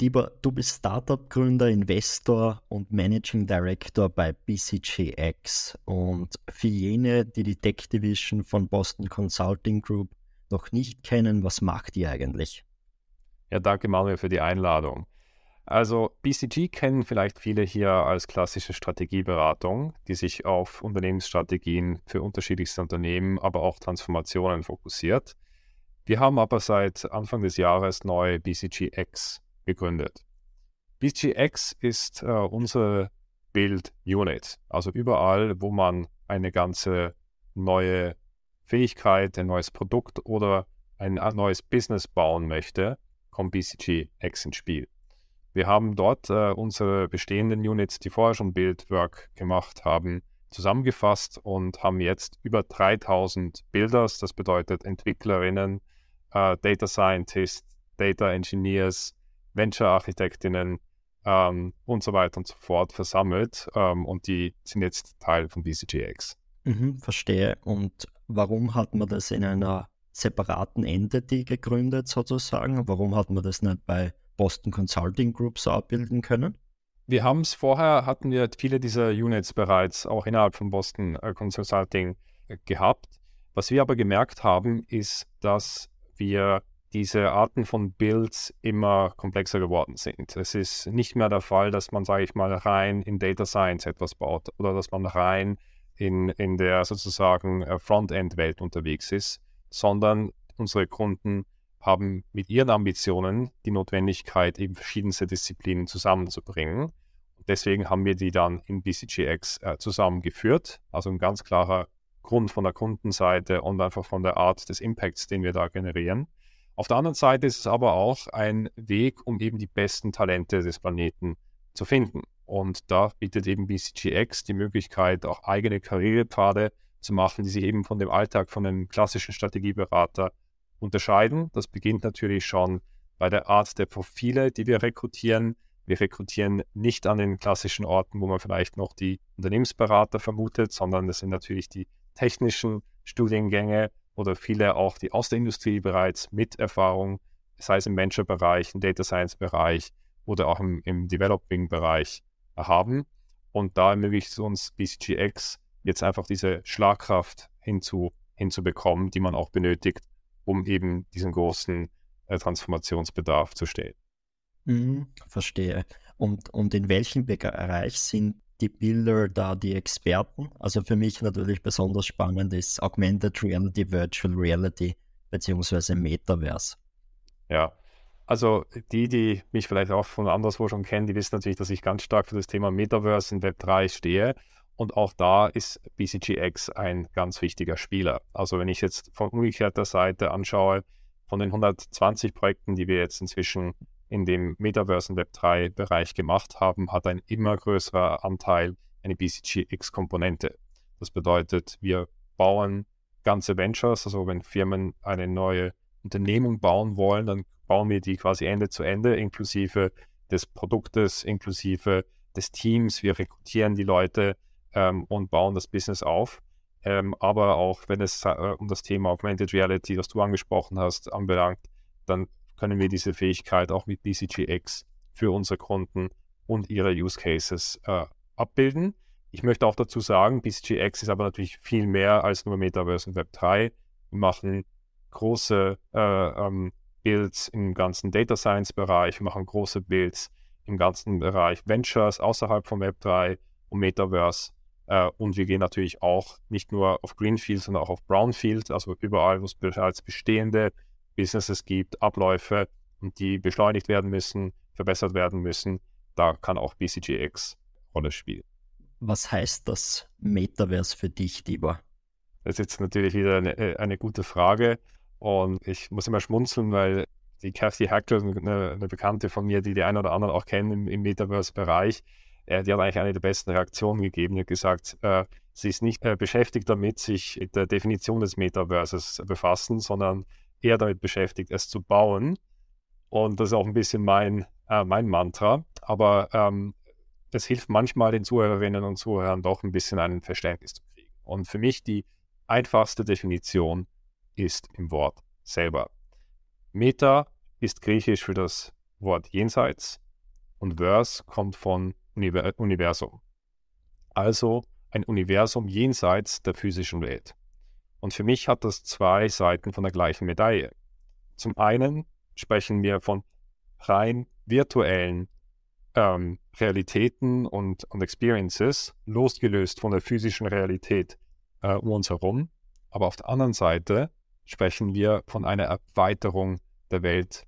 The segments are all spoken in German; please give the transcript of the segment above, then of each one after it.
Dieber, du bist Startup-Gründer, Investor und Managing Director bei BCGX. Und für jene, die die Tech Division von Boston Consulting Group noch nicht kennen, was macht ihr eigentlich? Ja, danke Manuel für die Einladung. Also BCG kennen vielleicht viele hier als klassische Strategieberatung, die sich auf Unternehmensstrategien für unterschiedlichste Unternehmen, aber auch Transformationen fokussiert. Wir haben aber seit Anfang des Jahres neu BCGX gegründet. BCX ist äh, unsere Build-Unit, also überall, wo man eine ganze neue Fähigkeit, ein neues Produkt oder ein neues Business bauen möchte, kommt BCGX ins Spiel. Wir haben dort äh, unsere bestehenden Units, die vorher schon Build-Work gemacht haben, zusammengefasst und haben jetzt über 3000 Builders, das bedeutet Entwicklerinnen, äh, Data Scientists, Data Engineers, Venture-Architektinnen ähm, und so weiter und so fort versammelt ähm, und die sind jetzt Teil von BCGX. Mhm, verstehe. Und warum hat man das in einer separaten Entity gegründet sozusagen? Warum hat man das nicht bei Boston Consulting Group so abbilden können? Wir haben es vorher, hatten wir viele dieser Units bereits auch innerhalb von Boston äh, Consulting äh, gehabt. Was wir aber gemerkt haben, ist, dass wir diese Arten von Builds immer komplexer geworden sind. Es ist nicht mehr der Fall, dass man, sage ich mal, rein in Data Science etwas baut oder dass man rein in, in der sozusagen äh, Frontend-Welt unterwegs ist, sondern unsere Kunden haben mit ihren Ambitionen die Notwendigkeit, eben verschiedenste Disziplinen zusammenzubringen. deswegen haben wir die dann in BCGX äh, zusammengeführt. Also ein ganz klarer Grund von der Kundenseite und einfach von der Art des Impacts, den wir da generieren. Auf der anderen Seite ist es aber auch ein Weg, um eben die besten Talente des Planeten zu finden. Und da bietet eben BCGX die Möglichkeit, auch eigene Karrierepfade zu machen, die sich eben von dem Alltag von einem klassischen Strategieberater unterscheiden. Das beginnt natürlich schon bei der Art der Profile, die wir rekrutieren. Wir rekrutieren nicht an den klassischen Orten, wo man vielleicht noch die Unternehmensberater vermutet, sondern das sind natürlich die technischen Studiengänge, oder viele auch, die aus der Industrie bereits mit Erfahrung, sei es im Venture-Bereich, im Data Science-Bereich oder auch im, im Developing-Bereich haben. Und da ermöglicht es uns BCGX jetzt einfach diese Schlagkraft hinzu, hinzubekommen, die man auch benötigt, um eben diesen großen äh, Transformationsbedarf zu stellen. Mhm, verstehe. Und, und in welchem Bereich sind die Bilder da die Experten. Also für mich natürlich besonders spannend ist Augmented Reality, Virtual Reality beziehungsweise Metaverse. Ja, also die, die mich vielleicht auch von anderswo schon kennen, die wissen natürlich, dass ich ganz stark für das Thema Metaverse in Web 3 stehe. Und auch da ist BCGX ein ganz wichtiger Spieler. Also wenn ich jetzt von umgekehrter Seite anschaue, von den 120 Projekten, die wir jetzt inzwischen in dem Metaverse und Web3-Bereich gemacht haben, hat ein immer größerer Anteil eine BCGX-Komponente. Das bedeutet, wir bauen ganze Ventures, also wenn Firmen eine neue Unternehmung bauen wollen, dann bauen wir die quasi Ende zu Ende, inklusive des Produktes, inklusive des Teams. Wir rekrutieren die Leute ähm, und bauen das Business auf. Ähm, aber auch wenn es äh, um das Thema Augmented Reality, das du angesprochen hast, anbelangt, dann können wir diese Fähigkeit auch mit BCGX für unsere Kunden und ihre Use Cases äh, abbilden. Ich möchte auch dazu sagen, BCGX ist aber natürlich viel mehr als nur Metaverse und Web3. Wir machen große äh, ähm, Builds im ganzen Data Science Bereich, wir machen große Builds im ganzen Bereich Ventures außerhalb von Web3 und Metaverse. Äh, und wir gehen natürlich auch nicht nur auf Greenfield, sondern auch auf Brownfield, also überall, wo es bereits bestehende Businesses gibt, Abläufe, die beschleunigt werden müssen, verbessert werden müssen. Da kann auch BCGX Rolle spielen. Was heißt das Metaverse für dich, Tibor? Das ist jetzt natürlich wieder eine, äh, eine gute Frage und ich muss immer schmunzeln, weil die Kathy Hackler, eine, eine, Bekannte von mir, die die einen oder anderen auch kennen im, im Metaverse-Bereich, äh, die hat eigentlich eine der besten Reaktionen gegeben. Die hat gesagt, äh, sie ist nicht äh, beschäftigt damit, sich mit der Definition des Metaverses befassen, sondern eher damit beschäftigt, es zu bauen. Und das ist auch ein bisschen mein, äh, mein Mantra. Aber ähm, es hilft manchmal den Zuhörerinnen und Zuhörern doch ein bisschen ein Verständnis zu kriegen. Und für mich die einfachste Definition ist im Wort selber. Meta ist griechisch für das Wort jenseits und Verse kommt von Universum. Also ein Universum jenseits der physischen Welt. Und für mich hat das zwei Seiten von der gleichen Medaille. Zum einen sprechen wir von rein virtuellen ähm, Realitäten und, und Experiences, losgelöst von der physischen Realität äh, um uns herum. Aber auf der anderen Seite sprechen wir von einer Erweiterung der Welt,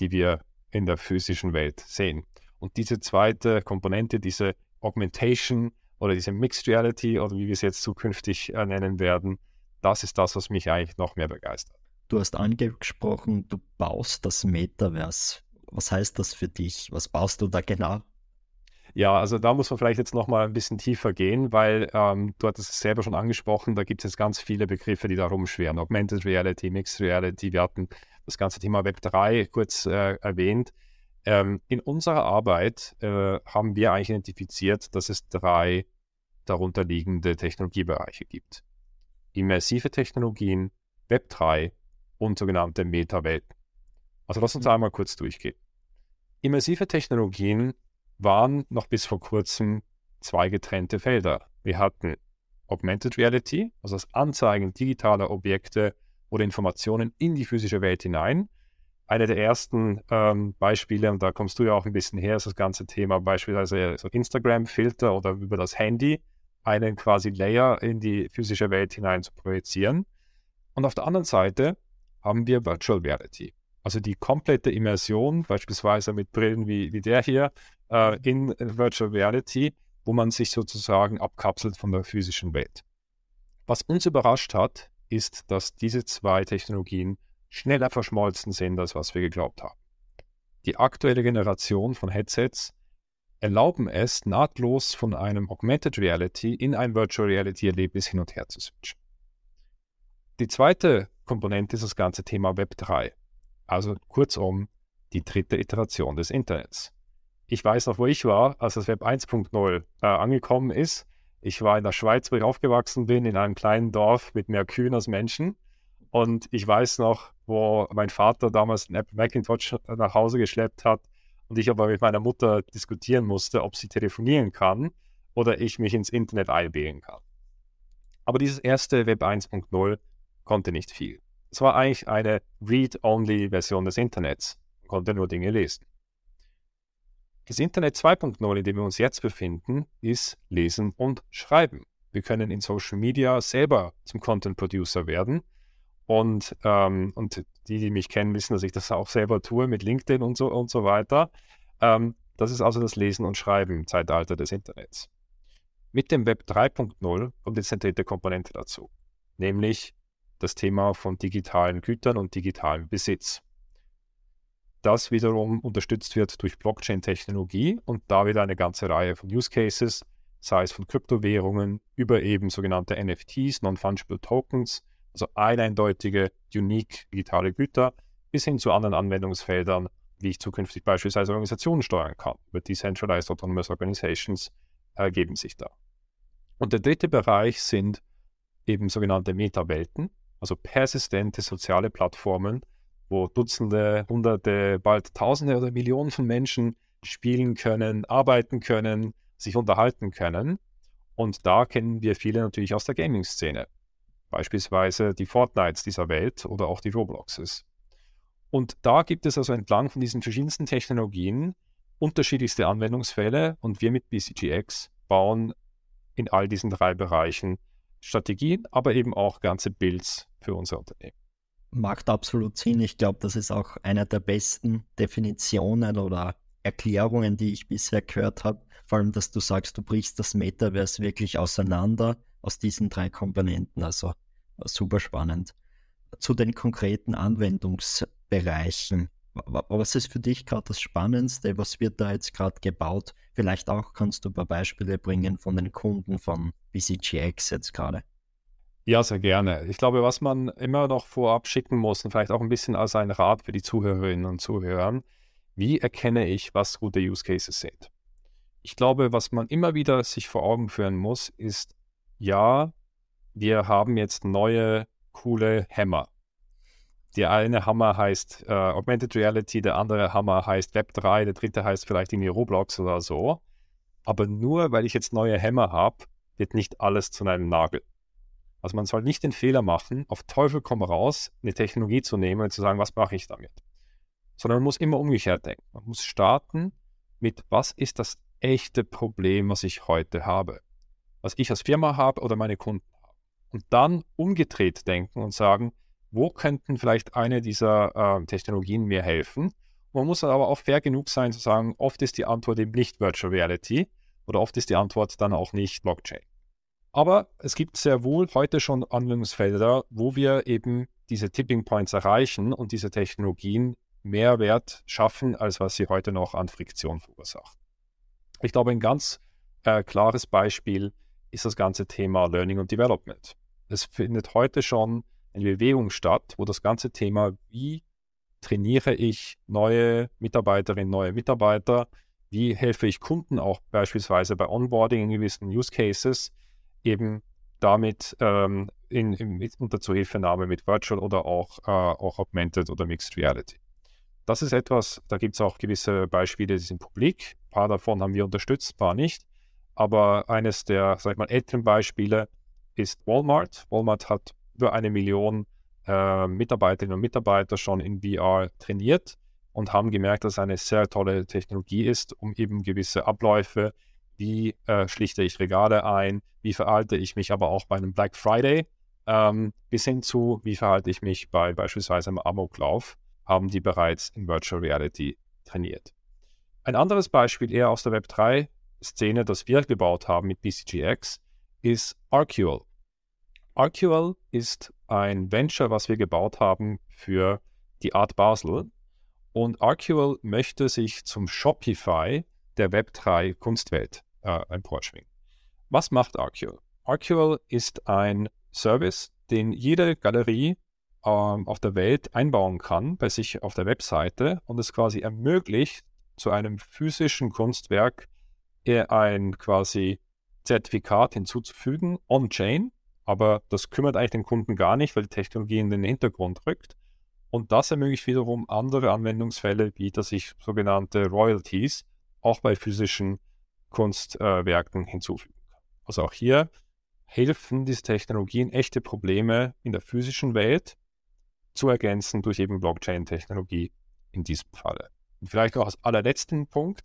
die wir in der physischen Welt sehen. Und diese zweite Komponente, diese Augmentation oder diese Mixed Reality oder wie wir es jetzt zukünftig äh, nennen werden, das ist das, was mich eigentlich noch mehr begeistert. Du hast angesprochen, du baust das Metaverse. Was heißt das für dich? Was baust du da genau? Ja, also da muss man vielleicht jetzt nochmal ein bisschen tiefer gehen, weil ähm, du hattest es selber schon angesprochen, da gibt es ganz viele Begriffe, die da rumschweren. Augmented Reality, Mixed Reality, wir hatten das ganze Thema Web 3 kurz äh, erwähnt. Ähm, in unserer Arbeit äh, haben wir eigentlich identifiziert, dass es drei darunterliegende Technologiebereiche gibt. Immersive Technologien, Web 3 und sogenannte Meta-Welten. Also lass uns mhm. einmal kurz durchgehen. Immersive Technologien waren noch bis vor kurzem zwei getrennte Felder. Wir hatten Augmented Reality, also das Anzeigen digitaler Objekte oder Informationen in die physische Welt hinein. Eine der ersten ähm, Beispiele, und da kommst du ja auch ein bisschen her, ist das ganze Thema beispielsweise so Instagram-Filter oder über das Handy einen quasi Layer in die physische Welt hinein zu projizieren. Und auf der anderen Seite haben wir Virtual Reality. Also die komplette Immersion, beispielsweise mit Brillen wie, wie der hier, äh, in Virtual Reality, wo man sich sozusagen abkapselt von der physischen Welt. Was uns überrascht hat, ist, dass diese zwei Technologien schneller verschmolzen sind, als was wir geglaubt haben. Die aktuelle Generation von Headsets erlauben es, nahtlos von einem Augmented Reality in ein Virtual Reality Erlebnis hin und her zu switchen. Die zweite Komponente ist das ganze Thema Web 3. Also kurzum, die dritte Iteration des Internets. Ich weiß noch, wo ich war, als das Web 1.0 äh, angekommen ist. Ich war in der Schweiz, wo ich aufgewachsen bin, in einem kleinen Dorf mit mehr Kühen als Menschen. Und ich weiß noch, wo mein Vater damals einen Apple Macintosh nach Hause geschleppt hat und ich aber mit meiner Mutter diskutieren musste, ob sie telefonieren kann oder ich mich ins Internet einwählen kann. Aber dieses erste Web 1.0 konnte nicht viel. Es war eigentlich eine Read-Only-Version des Internets. Man konnte nur Dinge lesen. Das Internet 2.0, in dem wir uns jetzt befinden, ist Lesen und Schreiben. Wir können in Social Media selber zum Content Producer werden. Und, ähm, und die, die mich kennen, wissen, dass ich das auch selber tue mit LinkedIn und so und so weiter. Ähm, das ist also das Lesen und Schreiben im Zeitalter des Internets. Mit dem Web 3.0 kommt jetzt eine dritte Komponente dazu, nämlich das Thema von digitalen Gütern und digitalem Besitz. Das wiederum unterstützt wird durch Blockchain-Technologie und da wieder eine ganze Reihe von Use Cases, sei es von Kryptowährungen über eben sogenannte NFTs, Non-Fungible Tokens, also eindeutige, unique digitale Güter, bis hin zu anderen Anwendungsfeldern, wie ich zukünftig beispielsweise Organisationen steuern kann. Über Decentralized Autonomous Organizations ergeben sich da. Und der dritte Bereich sind eben sogenannte Meta-Welten, also persistente soziale Plattformen, wo Dutzende, Hunderte, bald Tausende oder Millionen von Menschen spielen können, arbeiten können, sich unterhalten können. Und da kennen wir viele natürlich aus der Gaming-Szene. Beispielsweise die Fortnites dieser Welt oder auch die Robloxes. Und da gibt es also entlang von diesen verschiedensten Technologien unterschiedlichste Anwendungsfälle und wir mit BCGX bauen in all diesen drei Bereichen Strategien, aber eben auch ganze Builds für unser Unternehmen. Macht absolut Sinn. Ich glaube, das ist auch eine der besten Definitionen oder Erklärungen, die ich bisher gehört habe. Vor allem, dass du sagst, du brichst das Metaverse wirklich auseinander aus diesen drei Komponenten. Also super spannend. Zu den konkreten Anwendungsbereichen. Was ist für dich gerade das Spannendste? Was wird da jetzt gerade gebaut? Vielleicht auch kannst du ein paar Beispiele bringen von den Kunden von BCGX jetzt gerade. Ja, sehr gerne. Ich glaube, was man immer noch vorab schicken muss und vielleicht auch ein bisschen als ein Rat für die Zuhörerinnen und Zuhörer, wie erkenne ich, was gute Use Cases sind? Ich glaube, was man immer wieder sich vor Augen führen muss, ist, ja, wir haben jetzt neue, coole Hämmer. der eine Hammer heißt äh, Augmented Reality, der andere Hammer heißt Web 3, der dritte heißt vielleicht irgendwie Roblox oder so. Aber nur weil ich jetzt neue Hämmer habe, wird nicht alles zu einem Nagel. Also man soll nicht den Fehler machen, auf Teufel komm raus, eine Technologie zu nehmen und zu sagen, was mache ich damit? Sondern man muss immer umgekehrt denken. Man muss starten mit, was ist das echte Problem, was ich heute habe? Was ich als Firma habe oder meine Kunden haben. Und dann umgedreht denken und sagen, wo könnten vielleicht eine dieser äh, Technologien mir helfen? Man muss aber auch fair genug sein zu sagen, oft ist die Antwort eben nicht Virtual Reality oder oft ist die Antwort dann auch nicht Blockchain. Aber es gibt sehr wohl heute schon Anwendungsfelder, wo wir eben diese Tipping Points erreichen und diese Technologien mehr Wert schaffen, als was sie heute noch an Friktion verursachen. Ich glaube, ein ganz äh, klares Beispiel ist das ganze Thema Learning und Development. Es findet heute schon eine Bewegung statt, wo das ganze Thema, wie trainiere ich neue Mitarbeiterinnen, neue Mitarbeiter, wie helfe ich Kunden auch beispielsweise bei Onboarding in gewissen Use Cases, eben damit ähm, in, in, unter Zuhilfenahme mit Virtual oder auch, äh, auch Augmented oder Mixed Reality. Das ist etwas, da gibt es auch gewisse Beispiele, die sind publik. Ein paar davon haben wir unterstützt, ein paar nicht. Aber eines der, sag ich mal, älteren Beispiele ist Walmart. Walmart hat über eine Million äh, Mitarbeiterinnen und Mitarbeiter schon in VR trainiert und haben gemerkt, dass es eine sehr tolle Technologie ist, um eben gewisse Abläufe, wie äh, schlichte ich Regale ein, wie verhalte ich mich aber auch bei einem Black Friday, ähm, bis hin zu, wie verhalte ich mich bei beispielsweise einem Amoklauf, haben die bereits in Virtual Reality trainiert. Ein anderes Beispiel eher aus der Web3-Szene, das wir gebaut haben mit BCGX, ist Arcual. Arcual ist ein Venture, was wir gebaut haben für die Art Basel. Und Arcual möchte sich zum Shopify der Web3 Kunstwelt äh, emporschwingen. Was macht Arcual? Arcual ist ein Service, den jede Galerie ähm, auf der Welt einbauen kann bei sich auf der Webseite und es quasi ermöglicht, zu einem physischen Kunstwerk ein quasi Zertifikat hinzuzufügen, on-chain, aber das kümmert eigentlich den Kunden gar nicht, weil die Technologie in den Hintergrund rückt. Und das ermöglicht wiederum andere Anwendungsfälle, wie dass ich sogenannte Royalties auch bei physischen Kunstwerken hinzufügen kann. Also auch hier helfen diese Technologien, echte Probleme in der physischen Welt zu ergänzen durch eben Blockchain-Technologie in diesem Falle. Und vielleicht auch als allerletzten Punkt,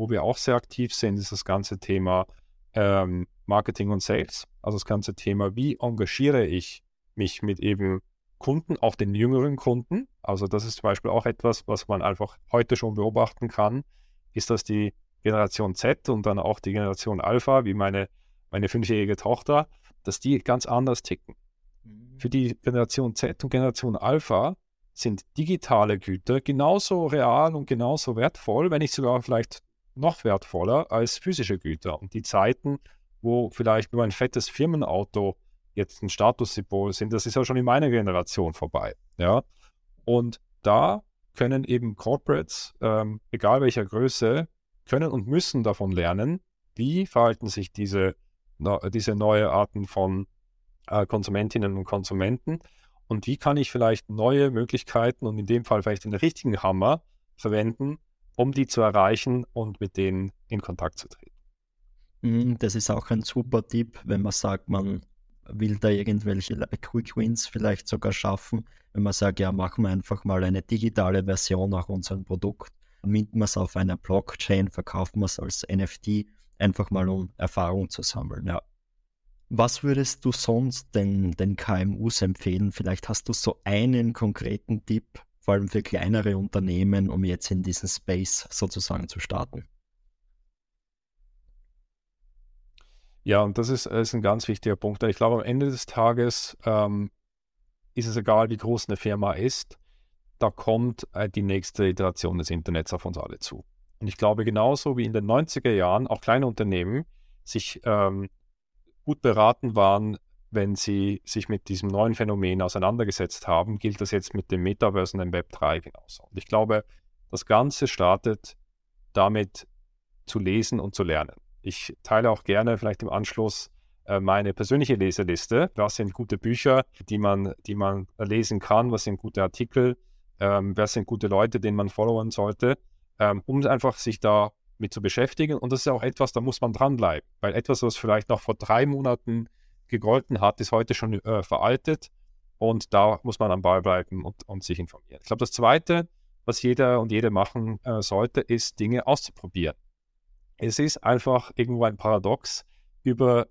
wo wir auch sehr aktiv sind, ist das ganze Thema ähm, Marketing und Sales. Also das ganze Thema, wie engagiere ich mich mit eben Kunden, auch den jüngeren Kunden. Also das ist zum Beispiel auch etwas, was man einfach heute schon beobachten kann, ist, dass die Generation Z und dann auch die Generation Alpha, wie meine, meine fünfjährige Tochter, dass die ganz anders ticken. Mhm. Für die Generation Z und Generation Alpha sind digitale Güter genauso real und genauso wertvoll, wenn nicht sogar vielleicht noch wertvoller als physische Güter. Und die Zeiten, wo vielleicht nur ein fettes Firmenauto jetzt ein Statussymbol sind, das ist ja schon in meiner Generation vorbei. Ja? Und da können eben Corporates, ähm, egal welcher Größe, können und müssen davon lernen, wie verhalten sich diese, diese neue Arten von äh, Konsumentinnen und Konsumenten und wie kann ich vielleicht neue Möglichkeiten und in dem Fall vielleicht den richtigen Hammer verwenden, um die zu erreichen und mit denen in Kontakt zu treten. Mhm, das ist auch ein super Tipp, wenn man sagt, man will da irgendwelche Quick Wins vielleicht sogar schaffen. Wenn man sagt, ja, machen wir einfach mal eine digitale Version nach unserem Produkt, minten wir es auf einer Blockchain, verkaufen wir es als NFT, einfach mal um Erfahrung zu sammeln. Ja. Was würdest du sonst den, den KMUs empfehlen? Vielleicht hast du so einen konkreten Tipp, vor allem für kleinere Unternehmen, um jetzt in diesen Space sozusagen zu starten. Ja, und das ist, ist ein ganz wichtiger Punkt. Ich glaube, am Ende des Tages ähm, ist es egal, wie groß eine Firma ist, da kommt äh, die nächste Iteration des Internets auf uns alle zu. Und ich glaube, genauso wie in den 90er Jahren auch kleine Unternehmen sich ähm, gut beraten waren, wenn sie sich mit diesem neuen Phänomen auseinandergesetzt haben, gilt das jetzt mit dem Metaverse und dem Web 3 genauso. Und ich glaube, das Ganze startet damit zu lesen und zu lernen. Ich teile auch gerne vielleicht im Anschluss äh, meine persönliche Leseliste. Was sind gute Bücher, die man, die man lesen kann? Was sind gute Artikel? Ähm, wer sind gute Leute, denen man followen sollte? Ähm, um einfach sich da mit zu beschäftigen. Und das ist auch etwas, da muss man dranbleiben. Weil etwas, was vielleicht noch vor drei Monaten gegolten hat, ist heute schon äh, veraltet. Und da muss man am Ball bleiben und, und sich informieren. Ich glaube, das Zweite, was jeder und jede machen äh, sollte, ist, Dinge auszuprobieren. Es ist einfach irgendwo ein Paradox, über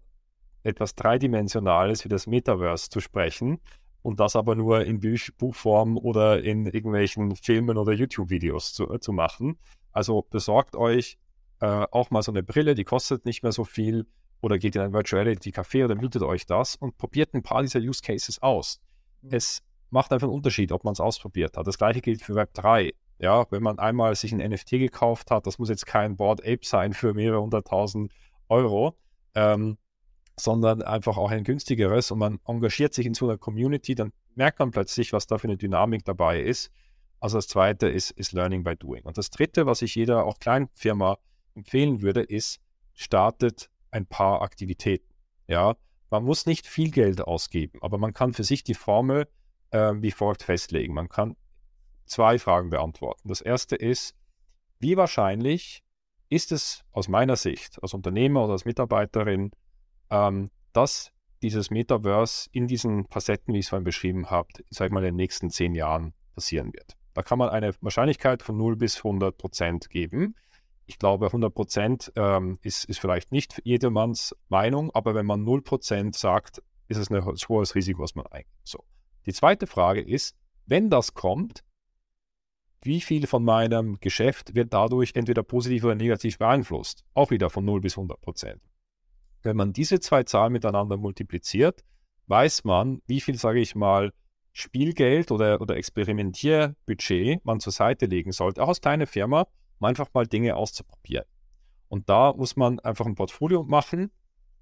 etwas Dreidimensionales wie das Metaverse zu sprechen und das aber nur in Buch Buchform oder in irgendwelchen Filmen oder YouTube-Videos zu, äh, zu machen. Also besorgt euch äh, auch mal so eine Brille, die kostet nicht mehr so viel oder geht in ein Virtual Reality Café oder mietet euch das und probiert ein paar dieser Use Cases aus. Mhm. Es macht einfach einen Unterschied, ob man es ausprobiert hat. Das gleiche gilt für Web 3. Ja, wenn man einmal sich ein NFT gekauft hat, das muss jetzt kein Board Ape sein für mehrere hunderttausend Euro, ähm, sondern einfach auch ein günstigeres und man engagiert sich in so einer Community, dann merkt man plötzlich, was da für eine Dynamik dabei ist. Also das zweite ist, ist Learning by Doing. Und das dritte, was ich jeder auch Kleinfirma empfehlen würde, ist, startet ein paar Aktivitäten. Ja, man muss nicht viel Geld ausgeben, aber man kann für sich die Formel äh, wie folgt festlegen. Man kann zwei Fragen beantworten. Das erste ist, wie wahrscheinlich ist es aus meiner Sicht, als Unternehmer oder als Mitarbeiterin, ähm, dass dieses Metaverse in diesen Facetten, wie ich es vorhin beschrieben habe, sag mal in den nächsten zehn Jahren passieren wird. Da kann man eine Wahrscheinlichkeit von 0 bis 100 Prozent geben. Ich glaube, 100 Prozent ähm, ist, ist vielleicht nicht jedermanns Meinung, aber wenn man 0 Prozent sagt, ist es ein hohes Risiko, was man eingeht. So. Die zweite Frage ist, wenn das kommt, wie viel von meinem Geschäft wird dadurch entweder positiv oder negativ beeinflusst? Auch wieder von 0 bis 100 Prozent. Wenn man diese zwei Zahlen miteinander multipliziert, weiß man, wie viel, sage ich mal, Spielgeld oder, oder Experimentierbudget man zur Seite legen sollte, auch als kleine Firma, um einfach mal Dinge auszuprobieren. Und da muss man einfach ein Portfolio machen.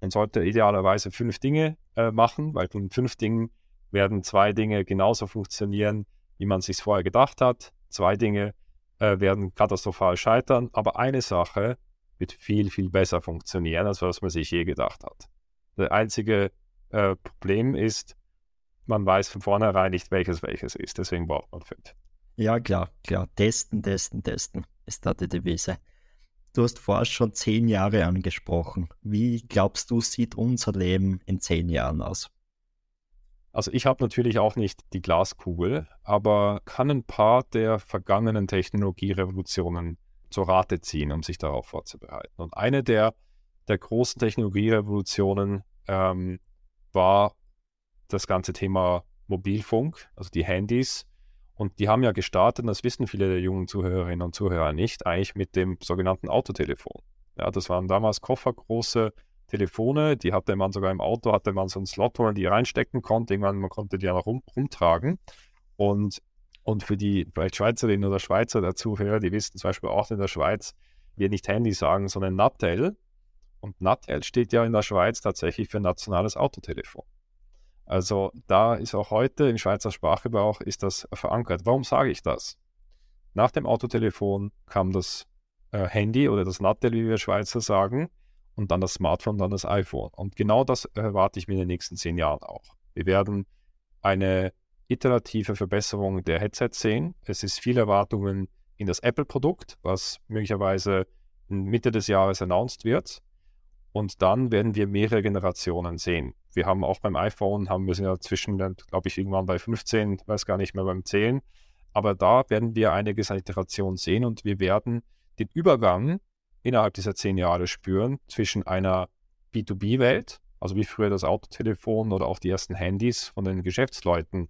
Man sollte idealerweise fünf Dinge äh, machen, weil von fünf Dingen werden zwei Dinge genauso funktionieren, wie man sich vorher gedacht hat. Zwei Dinge äh, werden katastrophal scheitern, aber eine Sache wird viel, viel besser funktionieren, als was man sich je gedacht hat. Das einzige äh, Problem ist, man weiß von vornherein nicht, welches welches ist. Deswegen braucht man fünf. Ja, klar, klar. Testen, testen, testen ist da die Devise. Du hast vorher schon zehn Jahre angesprochen. Wie glaubst du, sieht unser Leben in zehn Jahren aus? Also ich habe natürlich auch nicht die Glaskugel, aber kann ein paar der vergangenen Technologierevolutionen zur Rate ziehen, um sich darauf vorzubereiten. Und eine der, der großen Technologierevolutionen ähm, war das ganze Thema Mobilfunk, also die Handys. Und die haben ja gestartet, das wissen viele der jungen Zuhörerinnen und Zuhörer nicht, eigentlich mit dem sogenannten Autotelefon. Ja, das waren damals koffergroße Telefone, die hatte man sogar im Auto, hatte man so einen Slot, wo man die reinstecken konnte. Irgendwann man konnte die ja noch rum, rumtragen. Und und für die vielleicht Schweizerinnen oder Schweizer der Zuhörer, die wissen zum Beispiel auch in der Schweiz, wir nicht Handy sagen, sondern Nattel. Und Nattel steht ja in der Schweiz tatsächlich für nationales Autotelefon. Also da ist auch heute im Schweizer Sprachgebrauch ist das verankert. Warum sage ich das? Nach dem Autotelefon kam das äh, Handy oder das Nattel, wie wir Schweizer sagen, und dann das Smartphone, dann das iPhone. Und genau das erwarte ich mir in den nächsten zehn Jahren auch. Wir werden eine iterative Verbesserung der Headsets sehen. Es ist viel Erwartungen in das Apple-Produkt, was möglicherweise Mitte des Jahres announced wird. Und dann werden wir mehrere Generationen sehen. Wir haben auch beim iPhone, haben wir sind ja zwischen, glaube ich, irgendwann bei 15, weiß gar nicht mehr beim 10. Aber da werden wir einiges an Iterationen sehen und wir werden den Übergang innerhalb dieser zehn Jahre spüren zwischen einer B2B-Welt, also wie früher das Autotelefon oder auch die ersten Handys von den Geschäftsleuten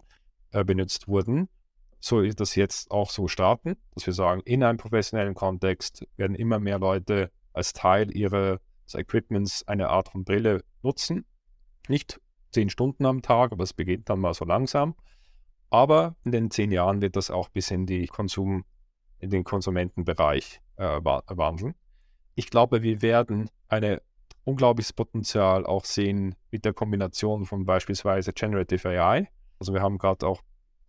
äh, benutzt wurden, soll das jetzt auch so starten, dass wir sagen, in einem professionellen Kontext werden immer mehr Leute als Teil ihres Equipments eine Art von Brille nutzen. Nicht zehn Stunden am Tag, aber es beginnt dann mal so langsam. Aber in den zehn Jahren wird das auch bis in die Konsum, in den Konsumentenbereich äh, wandeln. Ich glaube, wir werden ein unglaubliches Potenzial auch sehen mit der Kombination von beispielsweise Generative AI, also wir haben gerade auch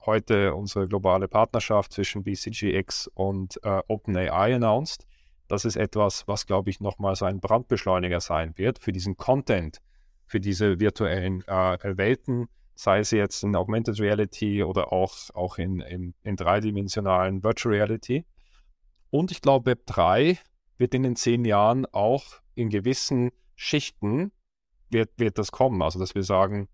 heute unsere globale Partnerschaft zwischen BCGX und äh, OpenAI announced. Das ist etwas, was, glaube ich, nochmal so ein Brandbeschleuniger sein wird für diesen Content, für diese virtuellen äh, Welten, sei es jetzt in Augmented Reality oder auch, auch in, in, in dreidimensionalen Virtual Reality. Und ich glaube, Web 3 wird in den zehn Jahren auch in gewissen Schichten wird, wird das kommen. Also dass wir sagen,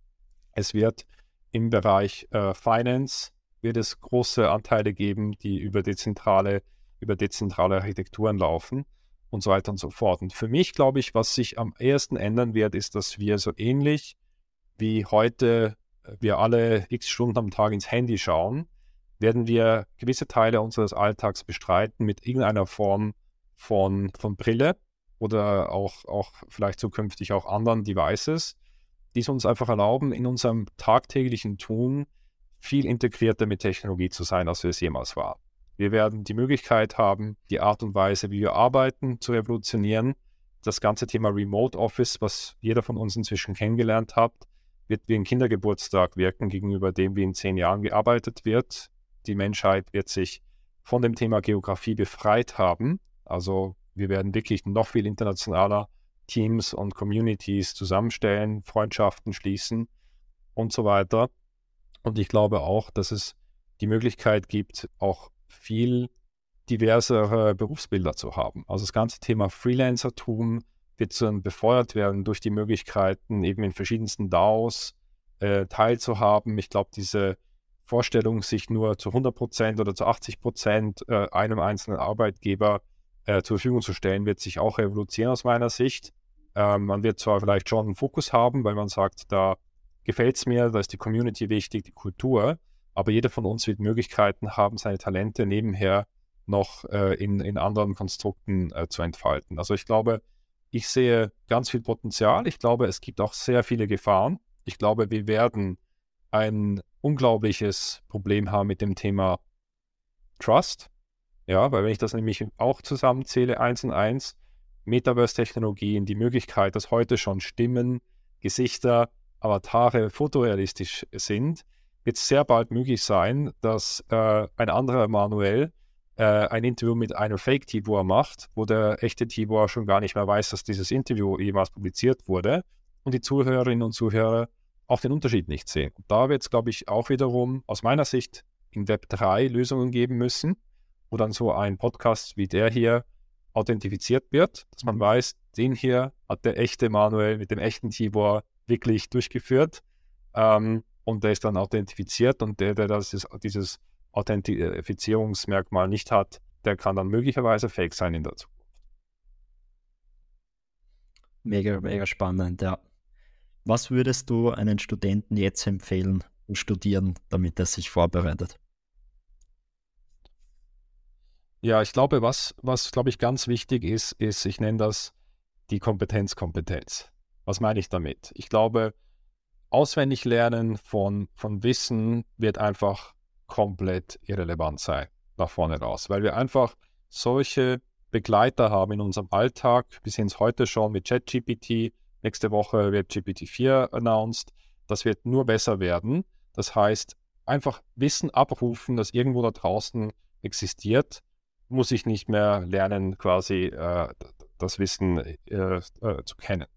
es wird im Bereich äh, Finance wird es große Anteile geben, die über dezentrale, über dezentrale Architekturen laufen und so weiter und so fort. Und für mich, glaube ich, was sich am ehesten ändern wird, ist, dass wir so ähnlich wie heute äh, wir alle x Stunden am Tag ins Handy schauen, werden wir gewisse Teile unseres Alltags bestreiten mit irgendeiner Form von, von Brille oder auch, auch vielleicht zukünftig auch anderen Devices, die es uns einfach erlauben, in unserem tagtäglichen Tun viel integrierter mit Technologie zu sein, als wir es jemals waren. Wir werden die Möglichkeit haben, die Art und Weise, wie wir arbeiten, zu revolutionieren. Das ganze Thema Remote Office, was jeder von uns inzwischen kennengelernt hat, wird wie ein Kindergeburtstag wirken gegenüber dem, wie in zehn Jahren gearbeitet wird. Die Menschheit wird sich von dem Thema Geografie befreit haben. Also wir werden wirklich noch viel internationaler Teams und Communities zusammenstellen, Freundschaften schließen und so weiter. Und ich glaube auch, dass es die Möglichkeit gibt, auch viel diversere Berufsbilder zu haben. Also das ganze Thema Freelancertum wird dann befeuert werden durch die Möglichkeiten, eben in verschiedensten DAOs äh, teilzuhaben. Ich glaube, diese Vorstellung, sich nur zu 100 Prozent oder zu 80 Prozent äh, einem einzelnen Arbeitgeber äh, zur Verfügung zu stellen, wird sich auch revolutionieren aus meiner Sicht. Ähm, man wird zwar vielleicht schon einen Fokus haben, weil man sagt, da gefällt es mir, da ist die Community wichtig, die Kultur, aber jeder von uns wird Möglichkeiten haben, seine Talente nebenher noch äh, in, in anderen Konstrukten äh, zu entfalten. Also ich glaube, ich sehe ganz viel Potenzial. Ich glaube, es gibt auch sehr viele Gefahren. Ich glaube, wir werden ein unglaubliches Problem haben mit dem Thema Trust. Ja, weil wenn ich das nämlich auch zusammenzähle, eins und eins, Metaverse-Technologien, die Möglichkeit, dass heute schon Stimmen, Gesichter, Avatare fotorealistisch sind, wird es sehr bald möglich sein, dass äh, ein anderer Manuel äh, ein Interview mit einem Fake-Tibor macht, wo der echte Tibor schon gar nicht mehr weiß, dass dieses Interview jemals publiziert wurde und die Zuhörerinnen und Zuhörer auch den Unterschied nicht sehen. Und da wird es, glaube ich, auch wiederum aus meiner Sicht in Web 3 Lösungen geben müssen, wo dann so ein Podcast wie der hier authentifiziert wird, dass man weiß, den hier hat der echte Manuel mit dem echten Tibor wirklich durchgeführt. Ähm, und der ist dann authentifiziert und der, der das ist, dieses Authentifizierungsmerkmal nicht hat, der kann dann möglicherweise fake sein in der Zukunft. Mega, mega spannend, ja. Was würdest du einen Studenten jetzt empfehlen, zu studieren, damit er sich vorbereitet? Ja, ich glaube, was, was glaube ich ganz wichtig ist, ist, ich nenne das die Kompetenzkompetenz. Was meine ich damit? Ich glaube, auswendig lernen von, von Wissen wird einfach komplett irrelevant sein nach vorne raus, weil wir einfach solche Begleiter haben in unserem Alltag. Wir sehen es heute schon mit ChatGPT. Nächste Woche wird GPT-4 announced. Das wird nur besser werden. Das heißt, einfach Wissen abrufen, das irgendwo da draußen existiert, muss ich nicht mehr lernen, quasi äh, das Wissen äh, äh, zu kennen.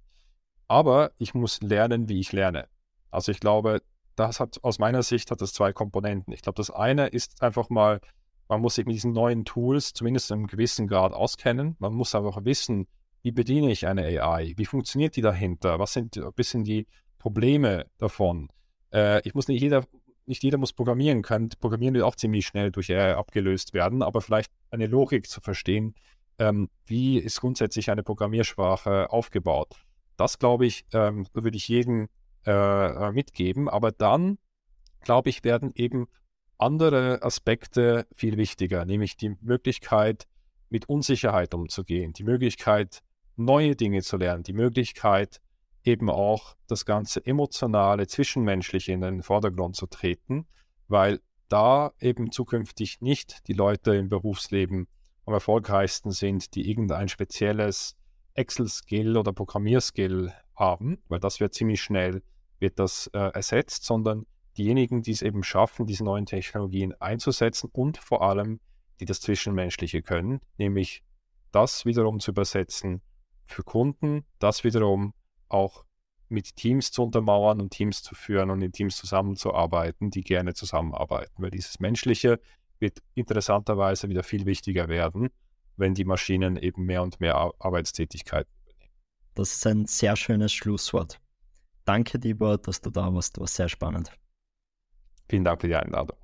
Aber ich muss lernen, wie ich lerne. Also ich glaube, das hat aus meiner Sicht hat das zwei Komponenten. Ich glaube, das eine ist einfach mal, man muss sich mit diesen neuen Tools zumindest in einem gewissen Grad auskennen. Man muss einfach wissen, wie bediene ich eine AI? Wie funktioniert die dahinter? Was sind ein bisschen die Probleme davon? Äh, ich muss nicht jeder, nicht jeder muss programmieren können. Programmieren wird auch ziemlich schnell durch AI abgelöst werden, aber vielleicht eine Logik zu verstehen, ähm, wie ist grundsätzlich eine Programmiersprache aufgebaut. Das glaube ich, ähm, würde ich jedem äh, äh, mitgeben. Aber dann, glaube ich, werden eben andere Aspekte viel wichtiger, nämlich die Möglichkeit, mit Unsicherheit umzugehen, die Möglichkeit, neue Dinge zu lernen, die Möglichkeit, eben auch das ganze emotionale, zwischenmenschliche in den Vordergrund zu treten, weil da eben zukünftig nicht die Leute im Berufsleben am erfolgreichsten sind, die irgendein spezielles Excel-Skill oder Programmierskill haben, weil das wird ziemlich schnell wird das äh, ersetzt, sondern diejenigen, die es eben schaffen, diese neuen Technologien einzusetzen und vor allem, die das Zwischenmenschliche können, nämlich das wiederum zu übersetzen für Kunden, das wiederum auch mit Teams zu untermauern und Teams zu führen und in Teams zusammenzuarbeiten, die gerne zusammenarbeiten. Weil dieses Menschliche wird interessanterweise wieder viel wichtiger werden, wenn die Maschinen eben mehr und mehr Arbeitstätigkeiten. Das ist ein sehr schönes Schlusswort. Danke, Tibor, dass du da warst. Du warst sehr spannend. Vielen Dank für die Einladung.